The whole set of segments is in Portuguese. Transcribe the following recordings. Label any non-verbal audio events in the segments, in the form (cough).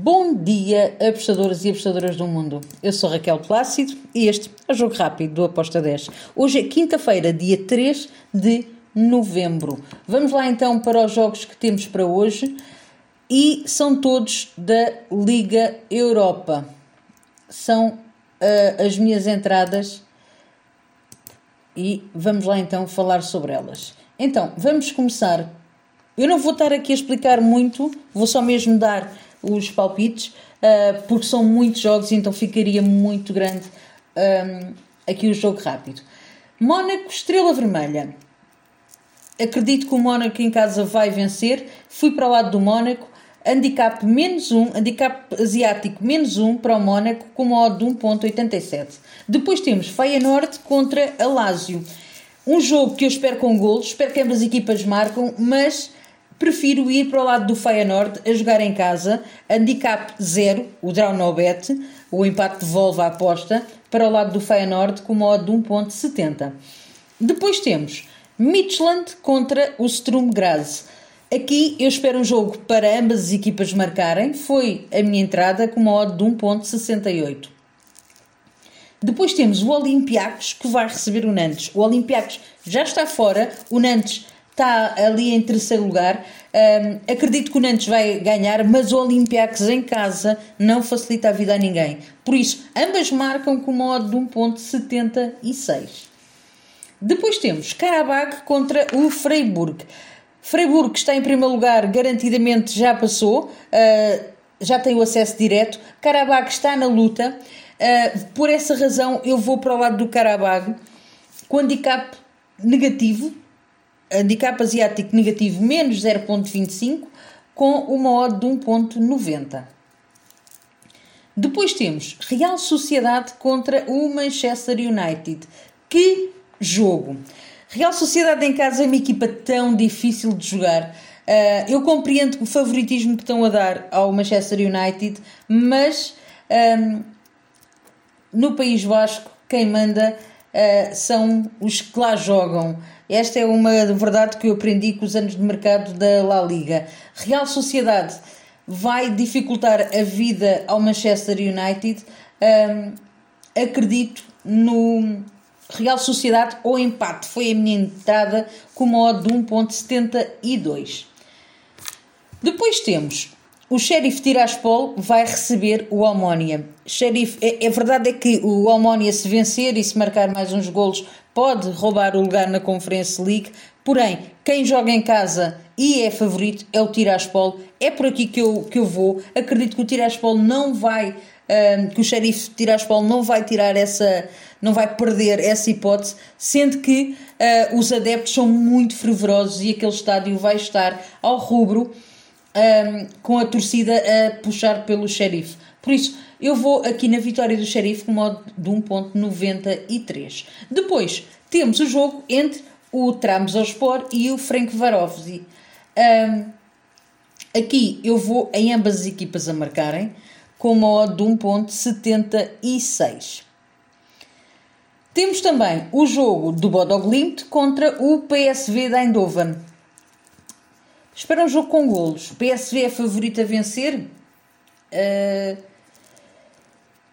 Bom dia, apostadores e apostadoras do mundo. Eu sou Raquel Plácido e este é o Jogo Rápido do Aposta 10. Hoje é quinta-feira, dia 3 de novembro. Vamos lá então para os jogos que temos para hoje e são todos da Liga Europa. São uh, as minhas entradas e vamos lá então falar sobre elas. Então, vamos começar. Eu não vou estar aqui a explicar muito, vou só mesmo dar os palpites, uh, porque são muitos jogos, então ficaria muito grande um, aqui o jogo rápido. Mónaco, Estrela Vermelha. Acredito que o Mónaco em casa vai vencer. Fui para o lado do Mónaco. Handicap menos 1, handicap asiático menos 1 para o Mónaco com uma odd de 1.87. Depois temos Feyenoord contra a Lazio. Um jogo que eu espero com golos, espero que ambas as equipas marcam, mas prefiro ir para o lado do Feyenoord a jogar em casa, handicap 0, o draw no bet, o empate devolve a aposta, para o lado do Feyenoord com uma odd de 1.70. Depois temos Midland contra o Sturm Graz. Aqui eu espero um jogo para ambas as equipas marcarem, foi a minha entrada com uma odd de 1.68. Depois temos o Olympiacos que vai receber o Nantes. O Olympiacos já está fora, o Nantes está ali em terceiro lugar. Um, acredito que o Nantes vai ganhar, mas o Olympiacos em casa não facilita a vida a ninguém. Por isso, ambas marcam com uma odd de 1.76. Depois temos Karabakh contra o Freiburg. Freiburg está em primeiro lugar, garantidamente já passou, uh, já tem o acesso direto. Karabakh está na luta. Uh, por essa razão, eu vou para o lado do Karabakh com handicap negativo, handicap asiático negativo menos 0.25 com uma odd de 1.90. Depois temos Real Sociedade contra o Manchester United. Que jogo! Real Sociedade em casa é uma equipa tão difícil de jogar. Uh, eu compreendo o favoritismo que estão a dar ao Manchester United, mas um, no País Vasco quem manda uh, são os que lá jogam. Esta é uma verdade que eu aprendi com os anos de mercado da La Liga. Real Sociedade vai dificultar a vida ao Manchester United. Um, acredito no Real Sociedade ou empate. Foi a minha entrada com uma odd de 1.72. Depois temos o Sheriff Tiraspol vai receber o Almónia. Sheriff, é, é verdade é que o Almónia se vencer e se marcar mais uns golos pode roubar o lugar na Conference League, porém, quem joga em casa e é favorito é o Tiraspol. É por aqui que eu, que eu vou. Acredito que o Tiraspol não vai, um, que o Sheriff Tiraspol não vai tirar essa, não vai perder essa hipótese, sendo que uh, os adeptos são muito fervorosos e aquele estádio vai estar ao rubro um, com a torcida a puxar pelo Sheriff. Por isso, eu vou aqui na vitória do Sheriff com modo de 1.93. Depois temos o jogo entre o Trabzonspor e o Frank Varovzi. Um, aqui eu vou em ambas as equipas a marcarem com modo de 1.76. Temos também o jogo do Bodoglimt contra o PSV da Eindhoven. Espera um jogo com golos. PSV é favorito a vencer? Uh,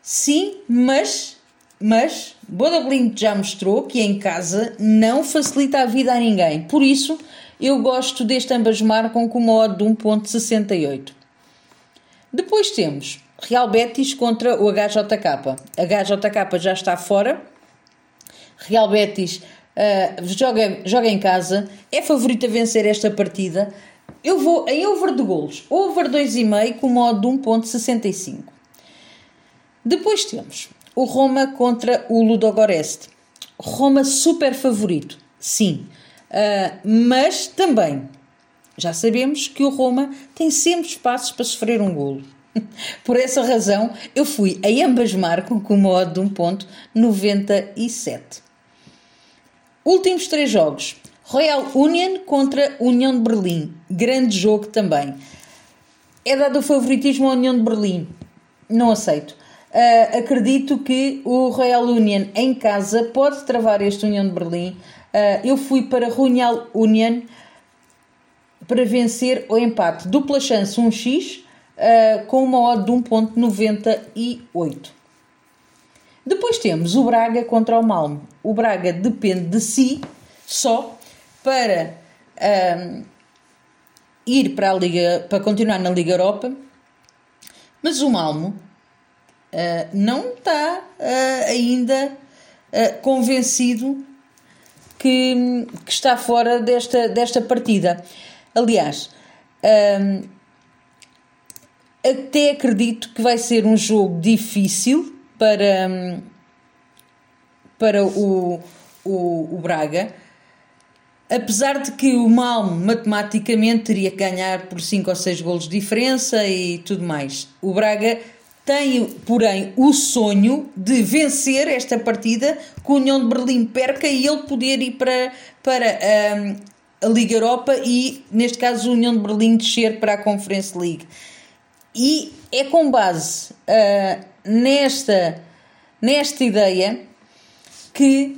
Sim, mas, mas Boda já mostrou que em casa não facilita a vida a ninguém. Por isso, eu gosto deste ambas marcam com uma odd de 1.68. Depois temos Real Betis contra o HJK. HJK já está fora. Real Betis uh, joga, joga em casa, é favorito a vencer esta partida. Eu vou em over de golos, over 2,5 com uma odd de 1.65. Depois temos o Roma contra o Ludogorets. Roma super favorito, sim, uh, mas também já sabemos que o Roma tem sempre espaços para sofrer um golo. (laughs) Por essa razão, eu fui a ambas marcam com uma odd de 1.97. Últimos três jogos. Royal Union contra União de Berlim. Grande jogo também. É dado o favoritismo à União de Berlim. Não aceito. Uh, acredito que o Royal Union em casa pode travar este União de Berlim. Uh, eu fui para Royal Union para vencer o empate. Dupla chance 1x, uh, com uma odd de 1.98. Depois temos o Braga contra o Malmo. O Braga depende de si só para uh, ir para a Liga, para continuar na Liga Europa, mas o Malmo uh, não está uh, ainda convencido que, que, está fora desta, desta partida. Aliás, até acredito que vai ser um jogo difícil para, para o, o, o Braga, apesar de que o Malmo matematicamente teria que ganhar por 5 ou 6 golos de diferença e tudo mais. O Braga tem, porém, o sonho de vencer esta partida com a União de Berlim perca e ele poder ir para, para um, a Liga Europa e, neste caso, a União de Berlim descer para a Conference League. E é com base uh, nesta, nesta ideia que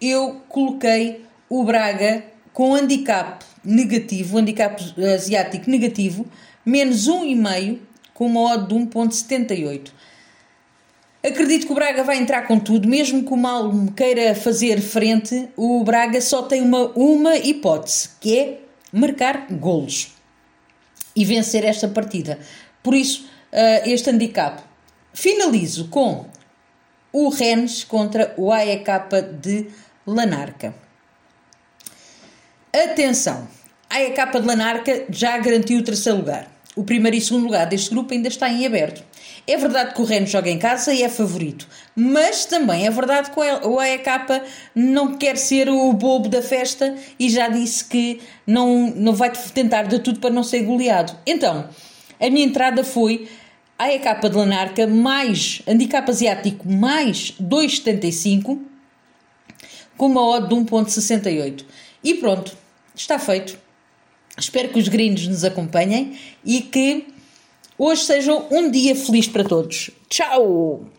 eu coloquei o Braga com handicap negativo, handicap asiático negativo, menos 1,5 com uma odd de 1,78. Acredito que o Braga vai entrar com tudo, mesmo que o Malmo queira fazer frente, o Braga só tem uma, uma hipótese, que é marcar golos e vencer esta partida. Por isso, uh, este handicap. Finalizo com o Rennes contra o AEK de Lanarca. Atenção! A AEK de Lanarca já garantiu o terceiro lugar. O primeiro e segundo lugar deste grupo ainda está em aberto. É verdade que o Rennes joga em casa e é favorito, mas também é verdade que o AEK não quer ser o bobo da festa e já disse que não, não vai tentar de tudo para não ser goleado. Então, a minha entrada foi AEK de Lanarca mais handicap asiático mais 2,75 com uma odd de 1,68. E pronto, está feito. Espero que os gringos nos acompanhem e que hoje seja um dia feliz para todos. Tchau!